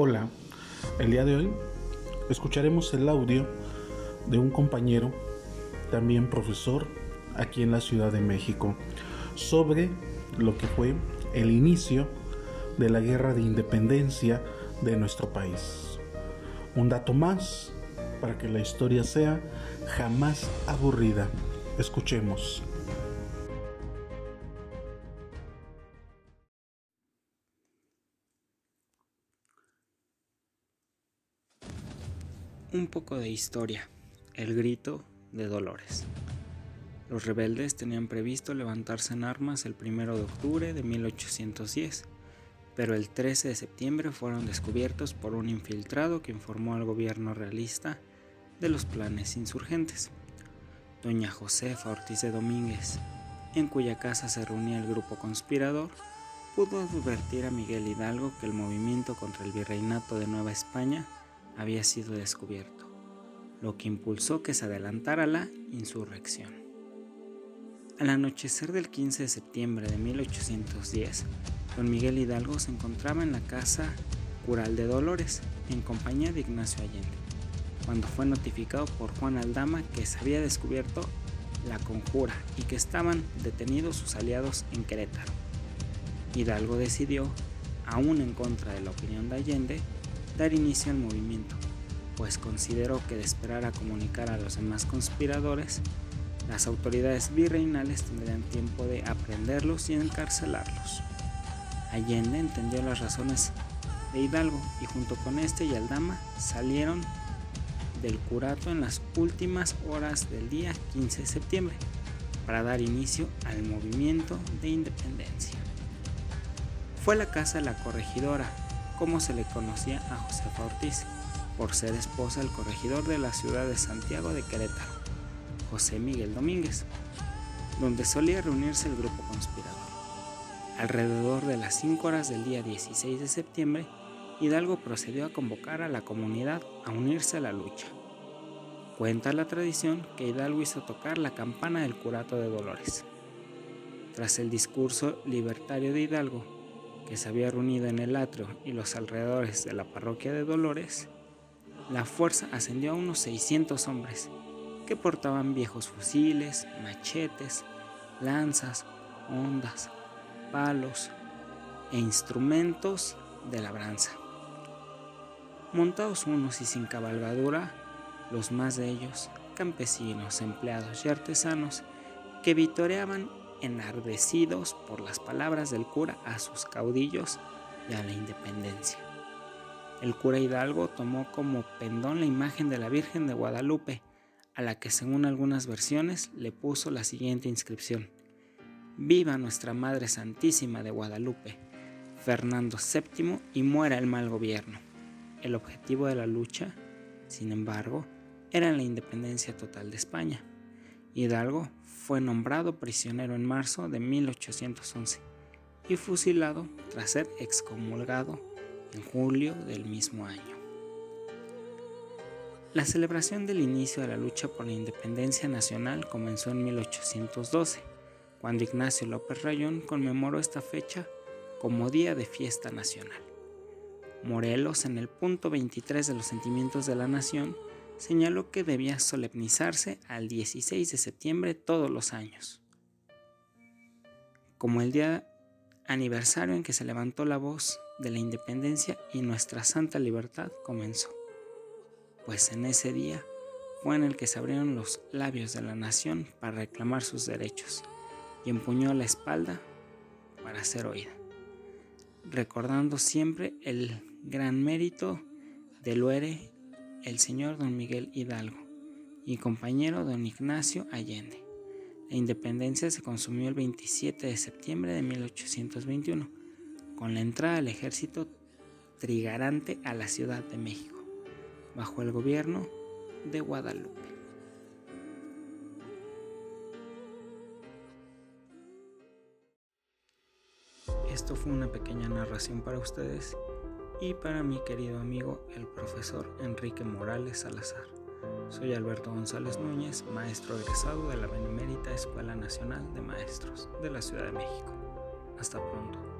Hola, el día de hoy escucharemos el audio de un compañero, también profesor, aquí en la Ciudad de México, sobre lo que fue el inicio de la guerra de independencia de nuestro país. Un dato más para que la historia sea jamás aburrida. Escuchemos. Un poco de historia. El grito de Dolores. Los rebeldes tenían previsto levantarse en armas el 1 de octubre de 1810, pero el 13 de septiembre fueron descubiertos por un infiltrado que informó al gobierno realista de los planes insurgentes. Doña Josefa Ortiz de Domínguez, en cuya casa se reunía el grupo conspirador, pudo advertir a Miguel Hidalgo que el movimiento contra el virreinato de Nueva España había sido descubierto, lo que impulsó que se adelantara la insurrección. Al anochecer del 15 de septiembre de 1810, don Miguel Hidalgo se encontraba en la casa Cural de Dolores, en compañía de Ignacio Allende, cuando fue notificado por Juan Aldama que se había descubierto la conjura y que estaban detenidos sus aliados en Querétaro. Hidalgo decidió, aún en contra de la opinión de Allende, dar inicio al movimiento, pues consideró que de esperar a comunicar a los demás conspiradores, las autoridades virreinales tendrían tiempo de aprenderlos y encarcelarlos. Allende entendió las razones de Hidalgo y junto con este y Aldama salieron del curato en las últimas horas del día 15 de septiembre para dar inicio al movimiento de independencia. Fue la casa de la corregidora como se le conocía a Josefa Ortiz, por ser esposa del corregidor de la ciudad de Santiago de Querétaro, José Miguel Domínguez, donde solía reunirse el grupo conspirador. Alrededor de las 5 horas del día 16 de septiembre, Hidalgo procedió a convocar a la comunidad a unirse a la lucha. Cuenta la tradición que Hidalgo hizo tocar la campana del curato de Dolores. Tras el discurso libertario de Hidalgo, que se había reunido en el atrio y los alrededores de la parroquia de Dolores, la fuerza ascendió a unos 600 hombres, que portaban viejos fusiles, machetes, lanzas, ondas, palos e instrumentos de labranza. Montados unos y sin cabalgadura, los más de ellos, campesinos, empleados y artesanos, que vitoreaban enardecidos por las palabras del cura a sus caudillos y a la independencia. El cura Hidalgo tomó como pendón la imagen de la Virgen de Guadalupe, a la que según algunas versiones le puso la siguiente inscripción. Viva nuestra Madre Santísima de Guadalupe, Fernando VII y muera el mal gobierno. El objetivo de la lucha, sin embargo, era la independencia total de España. Hidalgo fue nombrado prisionero en marzo de 1811 y fusilado tras ser excomulgado en julio del mismo año. La celebración del inicio de la lucha por la independencia nacional comenzó en 1812, cuando Ignacio López Rayón conmemoró esta fecha como Día de Fiesta Nacional. Morelos, en el punto 23 de los sentimientos de la nación, señaló que debía solemnizarse al 16 de septiembre todos los años, como el día aniversario en que se levantó la voz de la independencia y nuestra santa libertad comenzó, pues en ese día fue en el que se abrieron los labios de la nación para reclamar sus derechos y empuñó la espalda para ser oída, recordando siempre el gran mérito de Luere el señor don Miguel Hidalgo y compañero don Ignacio Allende. La independencia se consumió el 27 de septiembre de 1821, con la entrada del ejército trigarante a la Ciudad de México, bajo el gobierno de Guadalupe. Esto fue una pequeña narración para ustedes y para mi querido amigo el profesor Enrique Morales Salazar. Soy Alberto González Núñez, maestro egresado de la Benemérita Escuela Nacional de Maestros de la Ciudad de México. Hasta pronto.